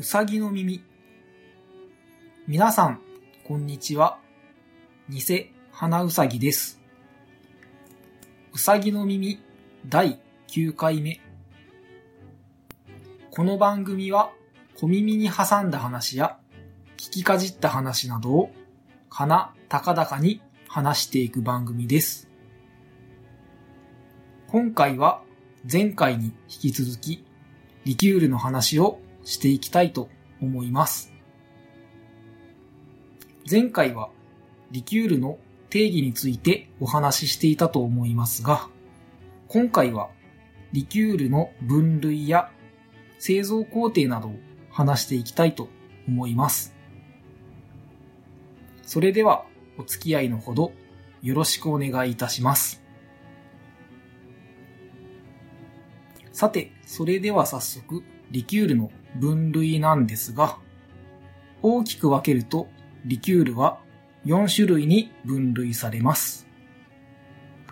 うさぎの耳。皆さん、こんにちは。偽花うさぎです。うさぎの耳第9回目。この番組は小耳に挟んだ話や聞きかじった話などをかな高々に話していく番組です。今回は前回に引き続きリキュールの話をしていきたいと思います。前回はリキュールの定義についてお話ししていたと思いますが、今回はリキュールの分類や製造工程などを話していきたいと思います。それではお付き合いのほどよろしくお願いいたします。さて、それでは早速、リキュールの分類なんですが、大きく分けると、リキュールは4種類に分類されます。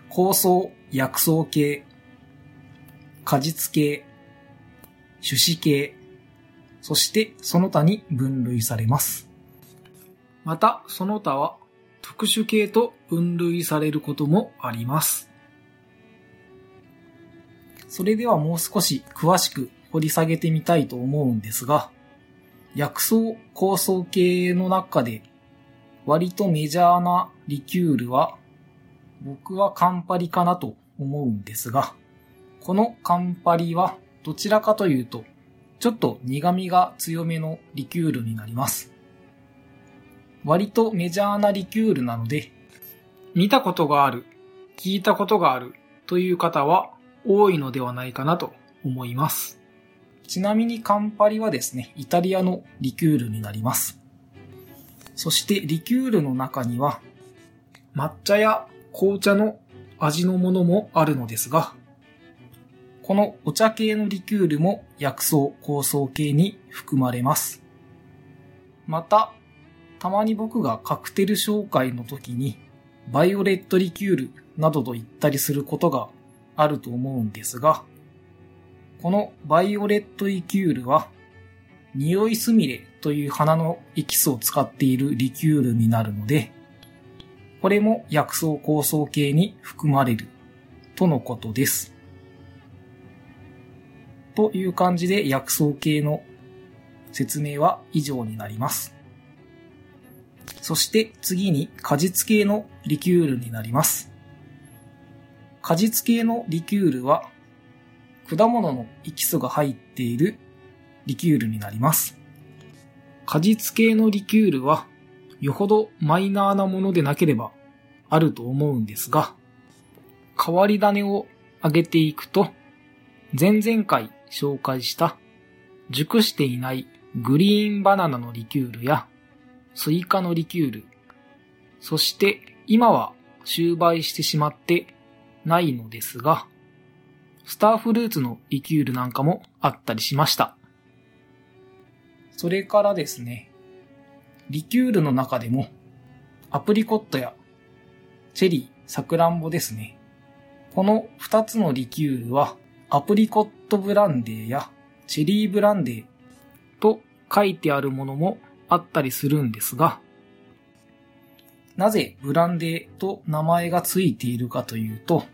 香草、薬草系、果実系、種子系、そしてその他に分類されます。また、その他は特殊系と分類されることもあります。それではもう少し詳しく掘り下げてみたいと思うんですが、薬草構想系の中で割とメジャーなリキュールは僕はカンパリかなと思うんですが、このカンパリはどちらかというとちょっと苦味が強めのリキュールになります。割とメジャーなリキュールなので、見たことがある、聞いたことがあるという方は多いのではないかなと思います。ちなみにカンパリはですね、イタリアのリキュールになります。そしてリキュールの中には抹茶や紅茶の味のものもあるのですが、このお茶系のリキュールも薬草香草系に含まれます。また、たまに僕がカクテル紹介の時にバイオレットリキュールなどと言ったりすることがあると思うんですが、このバイオレットリキュールは、匂いスミレという花のエキスを使っているリキュールになるので、これも薬草香草系に含まれるとのことです。という感じで薬草系の説明は以上になります。そして次に果実系のリキュールになります。果実系のリキュールは果物のエキスが入っているリキュールになります。果実系のリキュールはよほどマイナーなものでなければあると思うんですが、変わり種を上げていくと、前々回紹介した熟していないグリーンバナナのリキュールやスイカのリキュール、そして今は終売してしまってないのですが、スターフルーツのリキュールなんかもあったりしました。それからですね、リキュールの中でもアプリコットやチェリー、サクランボですね。この2つのリキュールはアプリコットブランデーやチェリーブランデーと書いてあるものもあったりするんですが、なぜブランデーと名前がついているかというと、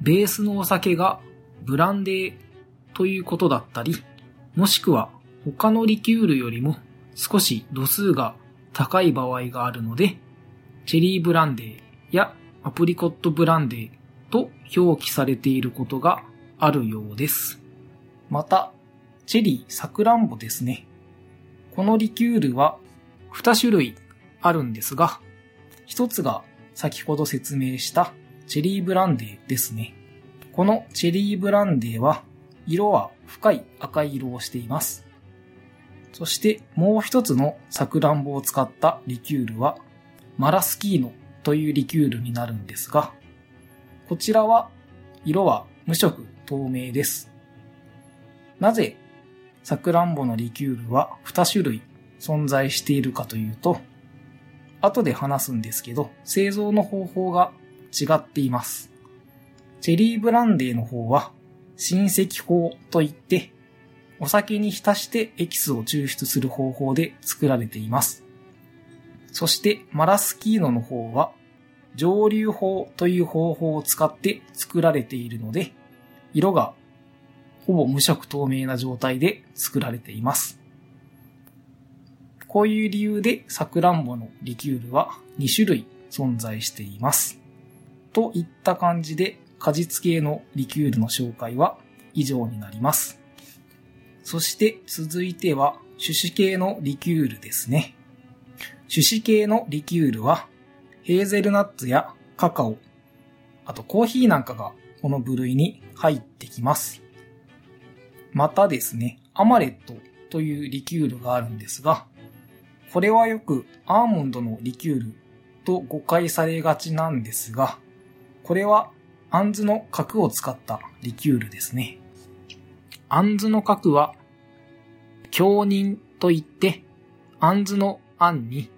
ベースのお酒がブランデーということだったり、もしくは他のリキュールよりも少し度数が高い場合があるので、チェリーブランデーやアプリコットブランデーと表記されていることがあるようです。また、チェリー、サクランボですね。このリキュールは2種類あるんですが、一つが先ほど説明したチェリーブランデーですね。このチェリーブランデーは色は深い赤色をしています。そしてもう一つのサクランボを使ったリキュールはマラスキーノというリキュールになるんですが、こちらは色は無色透明です。なぜサクランボのリキュールは2種類存在しているかというと、後で話すんですけど、製造の方法が違っています。チェリーブランデーの方は、親戚法といって、お酒に浸してエキスを抽出する方法で作られています。そしてマラスキーノの方は蒸留法という方法を使って作られているので、色がほぼ無色透明な状態で作られています。こういう理由でサクランボのリキュールは2種類存在しています。といった感じで果実系のリキュールの紹介は以上になります。そして続いては種子系のリキュールですね。種子系のリキュールはヘーゼルナッツやカカオ、あとコーヒーなんかがこの部類に入ってきます。またですね、アマレットというリキュールがあるんですが、これはよくアーモンドのリキュールと誤解されがちなんですが、これはアンズの核を使ったリキュールですね。アンズの核は、強人といって、アンズの案に、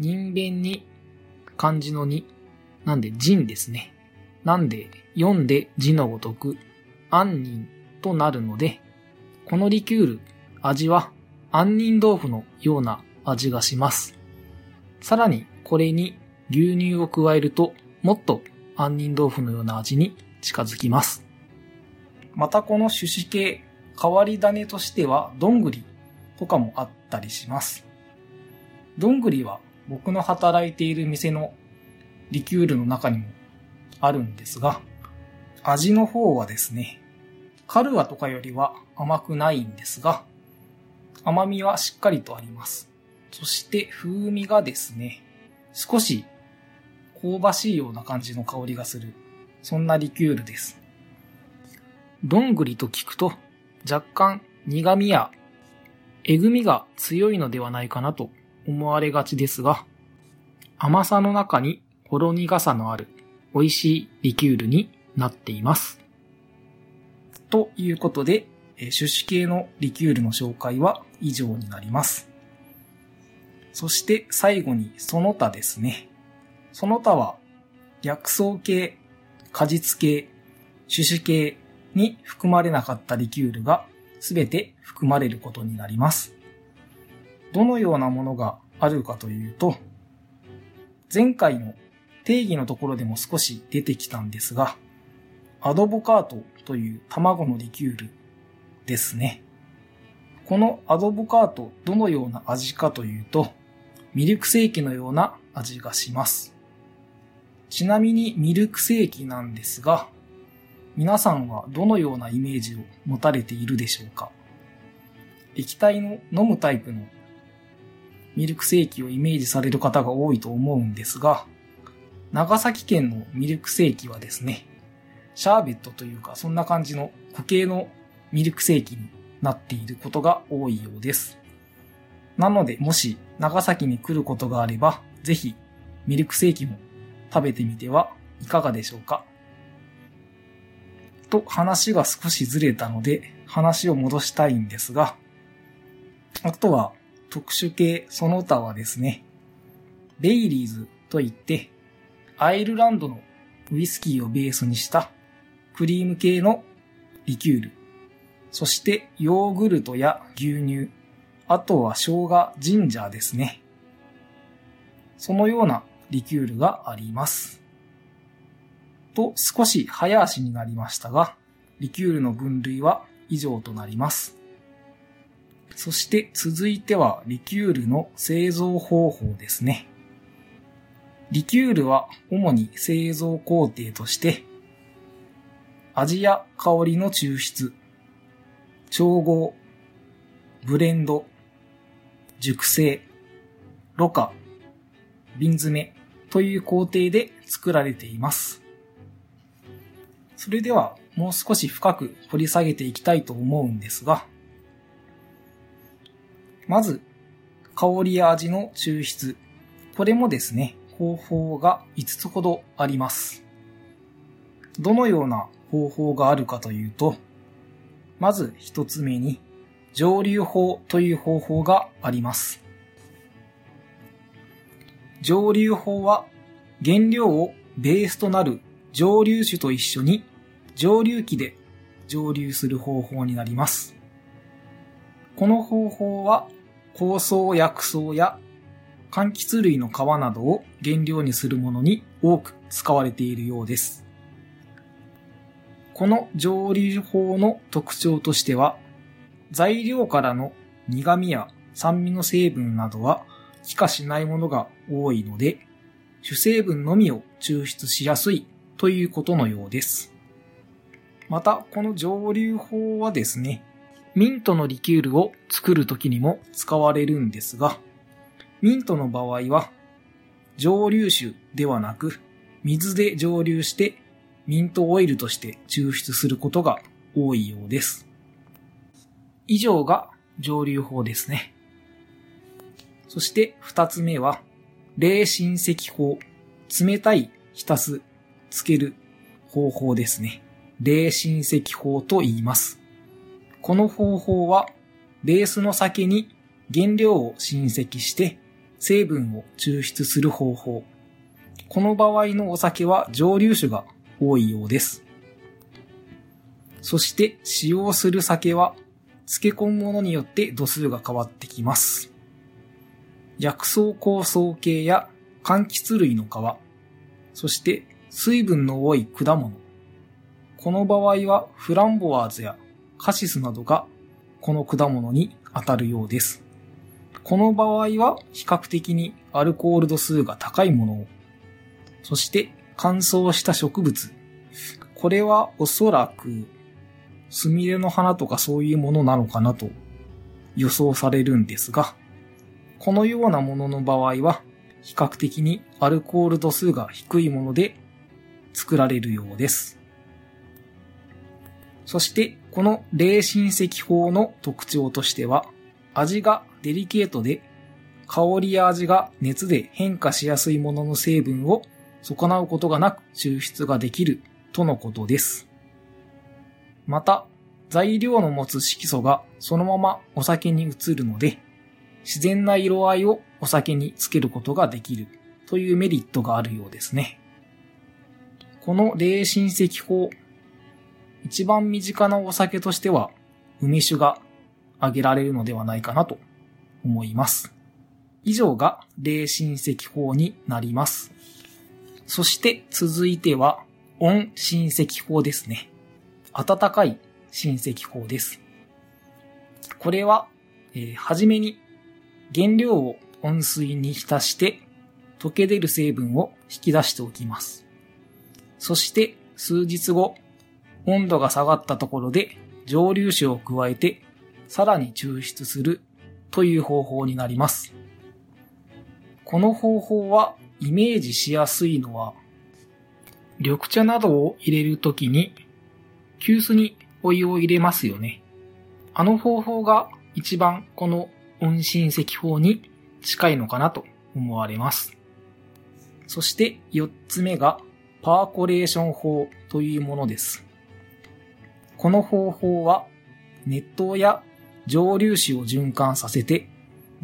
人弁に漢字の2、なんで人ですね。なんで読んで字のごとく、杏仁となるので、このリキュール、味は杏仁豆腐のような味がします。さらにこれに牛乳を加えるともっと杏仁豆腐のような味に近づきます。またこの種子系、変わり種としてはどんぐりとかもあったりします。どんぐりは僕の働いている店のリキュールの中にもあるんですが、味の方はですね、カルアとかよりは甘くないんですが、甘みはしっかりとあります。そして風味がですね、少し香ばしいような感じの香りがする、そんなリキュールです。どんぐりと聞くと若干苦味やえぐみが強いのではないかなと思われがちですが、甘さの中にほろ苦さのある美味しいリキュールになっています。ということで、種子系のリキュールの紹介は以上になります。そして最後にその他ですね。その他は薬草系、果実系、種子系に含まれなかったリキュールがすべて含まれることになります。どのようなものがあるかというと、前回の定義のところでも少し出てきたんですが、アドボカートという卵のリキュールですね。このアドボカートどのような味かというと、ミルクセーキのような味がします。ちなみにミルクセーキなんですが、皆さんはどのようなイメージを持たれているでしょうか？液体の飲むタイプのミルクセーキをイメージされる方が多いと思うんですが、長崎県のミルクセーキはですね、シャーベットというかそんな感じの固形のミルクセーキになっていることが多いようです。なので、もし長崎に来ることがあれば、ぜひミルクセーキも食べてみてはいかがでしょうか？と話が少しずれたので話を戻したいんですが、あとは特殊系その他はですね、ベイリーズといって、アイルランドのウイスキーをベースにしたクリーム系のリキュール、そしてヨーグルトや牛乳、あとは生姜、ジンジャーですね。そのようなリキュールがあります。と少し早足になりましたが、リキュールの分類は以上となります。そして続いてはリキュールの製造方法ですね。リキュールは主に製造工程として、味や香りの抽出、調合、ブレンド、熟成、ろ過、瓶詰めという工程で作られています。それではもう少し深く掘り下げていきたいと思うんですが、まず、香りや味の抽出。これもですね、方法が5つほどあります。どのような方法があるかというと、まず1つ目に、蒸留法という方法があります。蒸留法は原料をベースとなる蒸留酒と一緒に蒸留機で蒸留する方法になります。この方法は、香草薬草や柑橘類の皮などを原料にするものに多く使われているようです。この蒸留法の特徴としては、材料からの苦味や酸味の成分などは気化しないものが多いので、主成分のみを抽出しやすいということのようです。また、この蒸留法はですね、ミントのリキュールを作るときにも使われるんですが、ミントの場合は、蒸留酒ではなく、水で蒸留してミントオイルとして抽出することが多いようです。以上が蒸留法ですね。そして二つ目は、冷浸石法。冷たい浸す、つける方法ですね。冷浸石法と言います。この方法は、ベースの酒に原料を浸積して成分を抽出する方法。この場合のお酒は蒸留酒が多いようです。そして使用する酒は漬け込むものによって度数が変わってきます。薬草香草系や柑橘類の皮、そして水分の多い果物。この場合はフランボワーズやカシスなどがこの果物に当たるようです。この場合は比較的にアルコール度数が高いものを、そして乾燥した植物。これはおそらく、スミレの花とかそういうものなのかなと予想されるんですが、このようなものの場合は、比較的にアルコール度数が低いもので作られるようです。そして、この冷浸石法の特徴としては、味がデリケートで、香りや味が熱で変化しやすいものの成分を損なうことがなく抽出ができるとのことです。また、材料の持つ色素がそのままお酒に移るので、自然な色合いをお酒につけることができるというメリットがあるようですね。この冷浸石法、一番身近なお酒としては梅酒が挙げられるのではないかなと思います。以上が冷浸石法になります。そして続いては、温親戚法ですね。暖かい親戚法です。これは、えー、はじめに原料を温水に浸して溶け出る成分を引き出しておきます。そして数日後、温度が下がったところで蒸留酒を加えてさらに抽出するという方法になります。この方法はイメージしやすいのは、緑茶などを入れるときに、急須にお湯を入れますよね。あの方法が一番この温浸石法に近いのかなと思われます。そして四つ目がパーコレーション法というものです。この方法は熱湯や蒸留酒を循環させて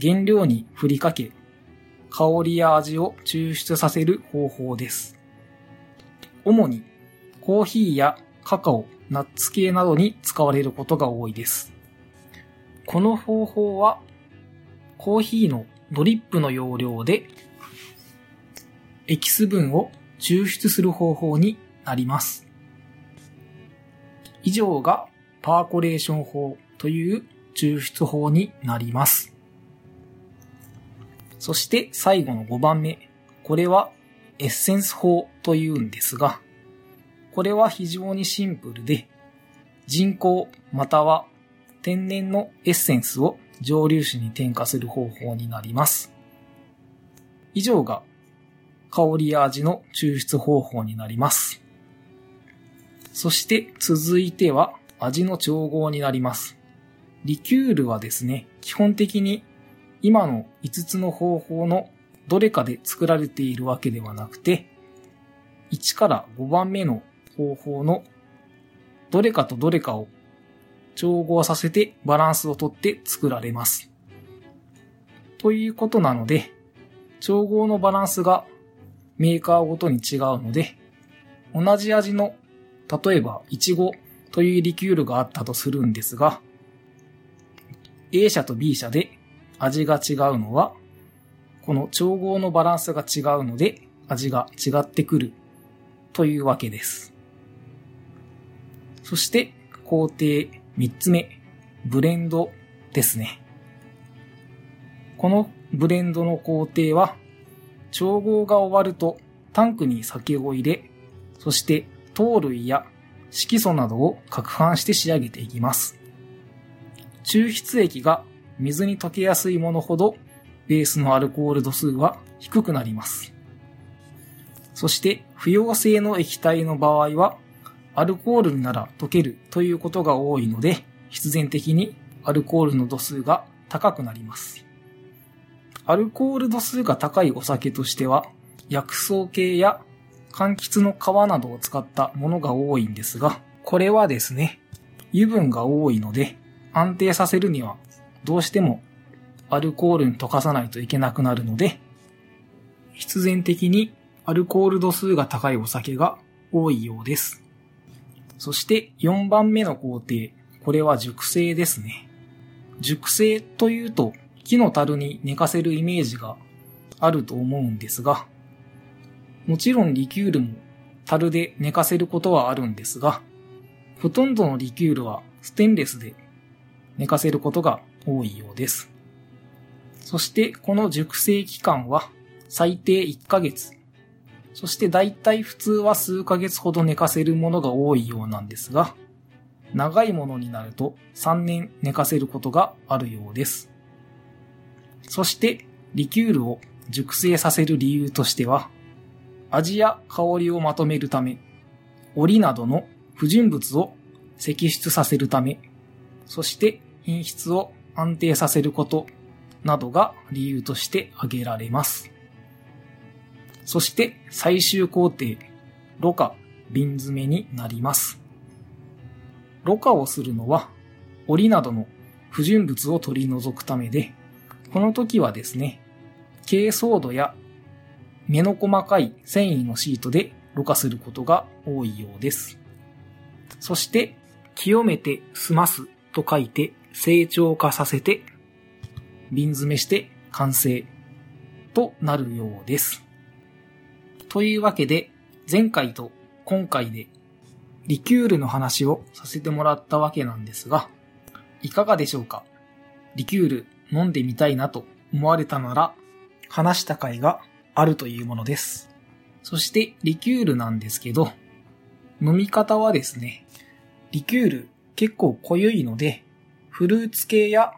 原料に振りかけ香りや味を抽出させる方法です。主にコーヒーやカカオ、ナッツ系などに使われることが多いです。この方法はコーヒーのドリップの要領でエキス分を抽出する方法になります。以上がパーコレーション法という抽出法になります。そして最後の5番目。これはエッセンス法というんですが、これは非常にシンプルで、人工または天然のエッセンスを蒸留酒に添加する方法になります。以上が香りや味の抽出方法になります。そして続いては味の調合になります。リキュールはですね、基本的に今の5つの方法のどれかで作られているわけではなくて、1から5番目の方法のどれかとどれかを調合させてバランスをとって作られます。ということなので、調合のバランスがメーカーごとに違うので、同じ味の、例えば、イチゴというリキュールがあったとするんですが、A 社と B 社で味が違うのは、この調合のバランスが違うので味が違ってくるというわけです。そして工程3つ目、ブレンドですね。このブレンドの工程は、調合が終わるとタンクに酒を入れ、そして糖類や色素などを攪拌して仕上げていきます。抽出液が水に溶けやすいものほどベースのアルコール度数は低くなります。そして不溶性の液体の場合はアルコールなら溶けるということが多いので必然的にアルコールの度数が高くなります。アルコール度数が高いお酒としては薬草系や柑橘の皮などを使ったものが多いんですが、これはですね、油分が多いので安定させるにはどうしてもアルコールに溶かさないといけなくなるので、必然的にアルコール度数が高いお酒が多いようです。そして4番目の工程、これは熟成ですね。熟成というと木の樽に寝かせるイメージがあると思うんですが、もちろんリキュールも樽で寝かせることはあるんですが、ほとんどのリキュールはステンレスで寝かせることが多いようです。そしてこの熟成期間は最低1ヶ月。そして大体普通は数ヶ月ほど寝かせるものが多いようなんですが、長いものになると3年寝かせることがあるようです。そしてリキュールを熟成させる理由としては、味や香りをまとめるため、折などの不純物を析出させるため、そして品質を安定させることなどが理由として挙げられます。そして最終工程、ろ過、瓶詰めになります。ろ過をするのは、折などの不純物を取り除くためで、この時はですね、珪藻土や目の細かい繊維のシートでろ過することが多いようです。そして、清めて済ますと書いて成長化させて瓶詰めして完成となるようです。というわけで、前回と今回でリキュールの話をさせてもらったわけなんですが、いかがでしょうか？リキュール飲んでみたいなと思われたなら、話した回があるというものです。そしてリキュールなんですけど、飲み方はですね、リキュール結構濃ゆいので、フルーツ系や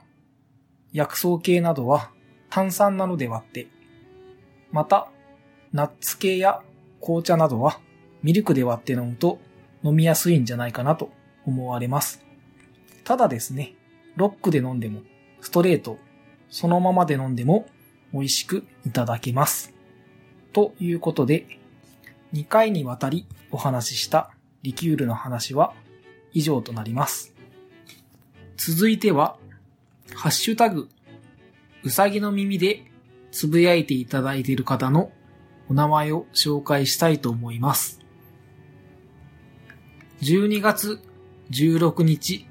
薬草系などは炭酸なので割って、また、ナッツ系や紅茶などはミルクで割って飲むと飲みやすいんじゃないかなと思われます。ただですね、ロックで飲んでもストレート、そのままで飲んでも美味しくいただけます。ということで、2回にわたりお話ししたリキュールの話は以上となります。続いては、ハッシュタグ、うさぎの耳でつぶやいていただいている方のお名前を紹介したいと思います。12月16日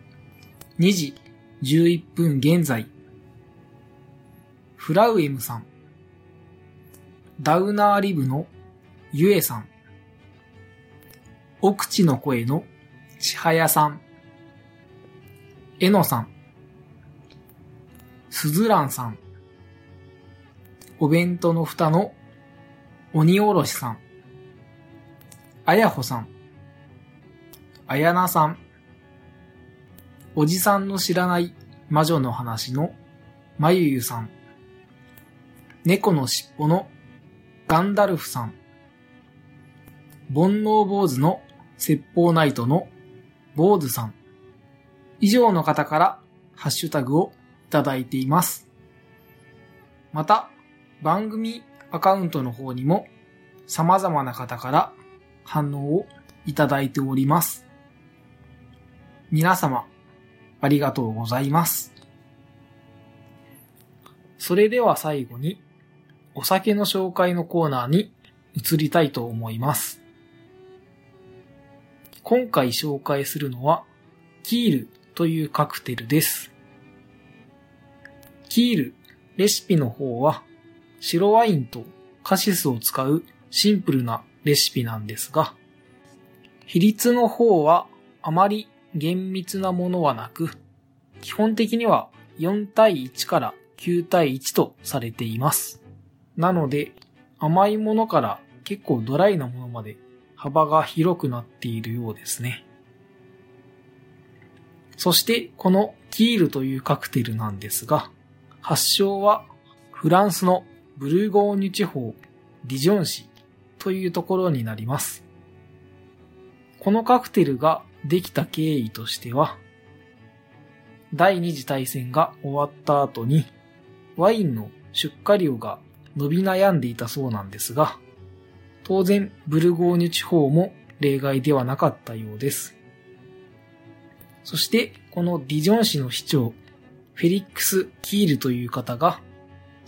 2時11分現在、フラウエムさん、ダウナーリブのゆえさん、奥地の声のちはやさん、えのさん、すずらんさん、お弁当の蓋の鬼おろしさん、あやほさん、あやなさん、おじさんの知らない魔女の話のまゆゆさん。猫のしっぽのガンダルフさん。煩悩坊主の説法ナイトの坊主さん。以上の方からハッシュタグをいただいています。また、番組アカウントの方にも様々な方から反応をいただいております。皆様、ありがとうございます。それでは最後に、お酒の紹介のコーナーに移りたいと思います。今回紹介するのは、キールというカクテルです。キールレシピの方は白ワインとカシスを使うシンプルなレシピなんですが、比率の方はあまり厳密なものはなく、基本的には4対1から9対1とされています。なので、甘いものから結構ドライなものまで幅が広くなっているようですね。そしてこのキールというカクテルなんですが、発祥はフランスのブルゴーニュ地方ディジョン市というところになります。このカクテルができた経緯としては、第二次大戦が終わった後に、ワインの出荷量が伸び悩んでいたそうなんですが、当然ブルゴーニュ地方も例外ではなかったようです。そしてこのディジョン市の市長、フェリックス・キールという方が、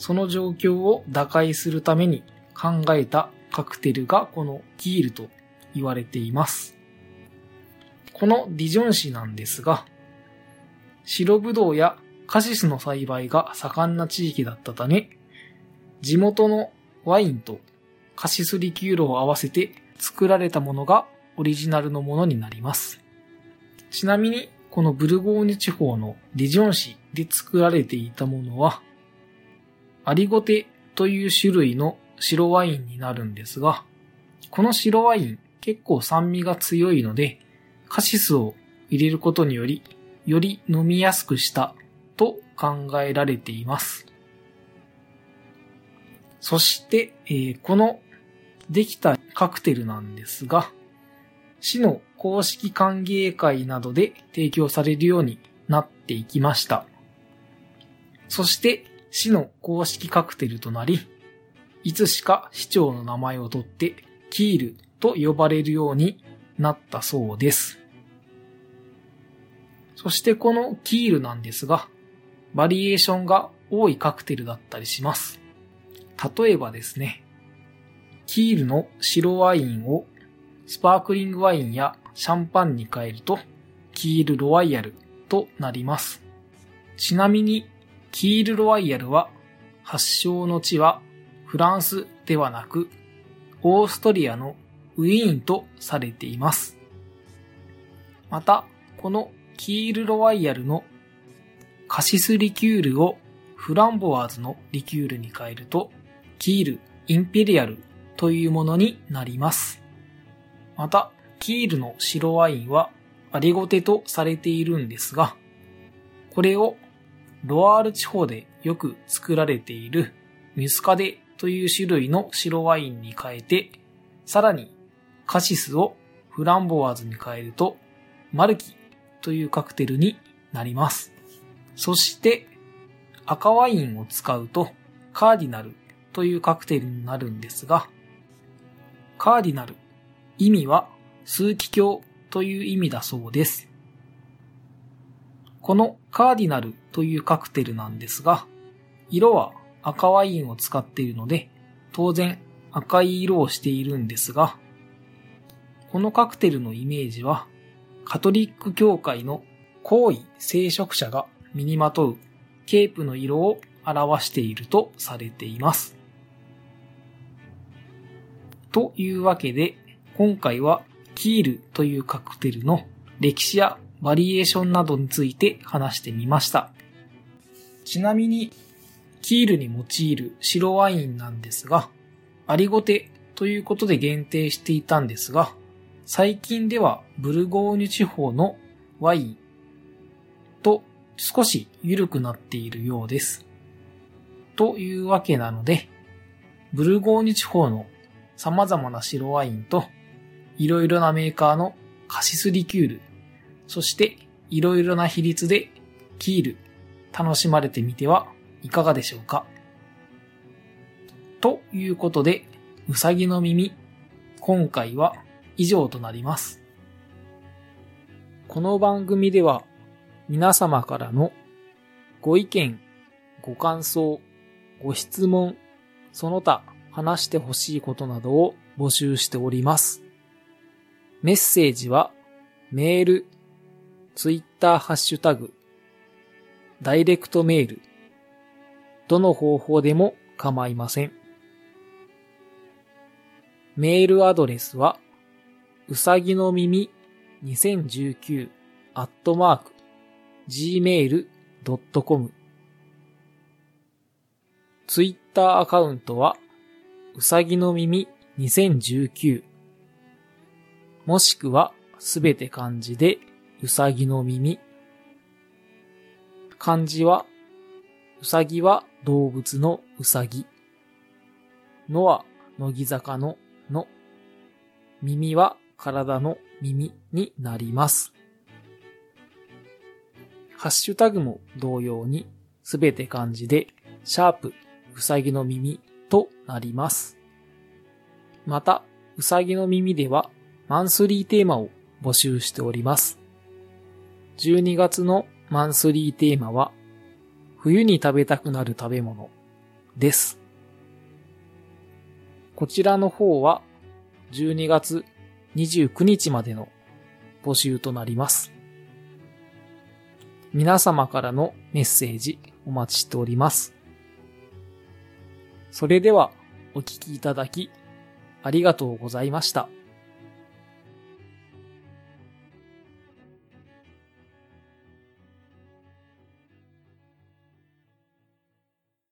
その状況を打開するために考えたカクテルがこのキールと言われています。このディジョン市なんですが、白ぶどうやカシスの栽培が盛んな地域だったため、地元のワインとカシスリキュールを合わせて作られたものがオリジナルのものになります。ちなみに、このブルゴーニュ地方のディジョン市で作られていたものは、アリゴテという種類の白ワインになるんですが、この白ワイン結構酸味が強いので、カシスを入れることにより、より飲みやすくしたと考えられています。そして、えー、このできたカクテルなんですが、市の公式歓迎会などで提供されるようになっていきました。そして、市の公式カクテルとなり、いつしか市長の名前を取ってキールと呼ばれるようになったそうです。そしてこのキールなんですが、バリエーションが多いカクテルだったりします。例えばですね、キールの白ワインをスパークリングワインやシャンパンに変えると、キールロワイヤルとなります。ちなみに、キールロワイヤルは発祥の地はフランスではなく、オーストリアのウィーンとされています。また、このキールロワイヤルのカシスリキュールをフランボワーズのリキュールに変えると、キールインペリアルというものになります。また、キールの白ワインはアリゴテとされているんですが、これをロワール地方でよく作られているミスカデという種類の白ワインに変えて、さらにカシスをフランボワーズに変えるとマルキというカクテルになります。そして赤ワインを使うとカーディナルというカクテルになるんですが、カーディナル意味は数奇鏡という意味だそうです。このカーディナルというカクテルなんですが、色は赤ワインを使っているので、当然赤い色をしているんですが、このカクテルのイメージは、カトリック教会の皇位聖職者が身にまとうケープの色を表しているとされています。というわけで、今回はキールというカクテルの歴史やバリエーションなどについて話してみました。ちなみに、キールに用いる白ワインなんですが、アリゴテということで限定していたんですが、最近ではブルゴーニュ地方のワインと少し緩くなっているようです。というわけなので、ブルゴーニュ地方の様々な白ワインと、いろいろなメーカーのカシスリキュール、そしていろいろな比率でキール、楽しまれてみてはいかがでしょうか？ということで、うさぎの耳、今回は以上となります。この番組では皆様からのご意見、ご感想、ご質問、その他話してほしいことなどを募集しております。メッセージはメール、ツイッターハッシュタグ、ダイレクトメール、どの方法でも構いません。メールアドレスは、うさぎの耳2019アットマーク gmail.com ツイッターアカウントは、うさぎの耳2019もしくはすべて漢字でうさぎの耳漢字はうさぎは動物のうさぎのは乃木坂のの耳は体の耳になります。ハッシュタグも同様にすべて漢字でシャープうさぎの耳となります。また、うさぎの耳ではマンスリーテーマを募集しております。12月のマンスリーテーマは冬に食べたくなる食べ物です。こちらの方は12月29日までの募集となります。皆様からのメッセージお待ちしております。それではお聞きいただきありがとうございました。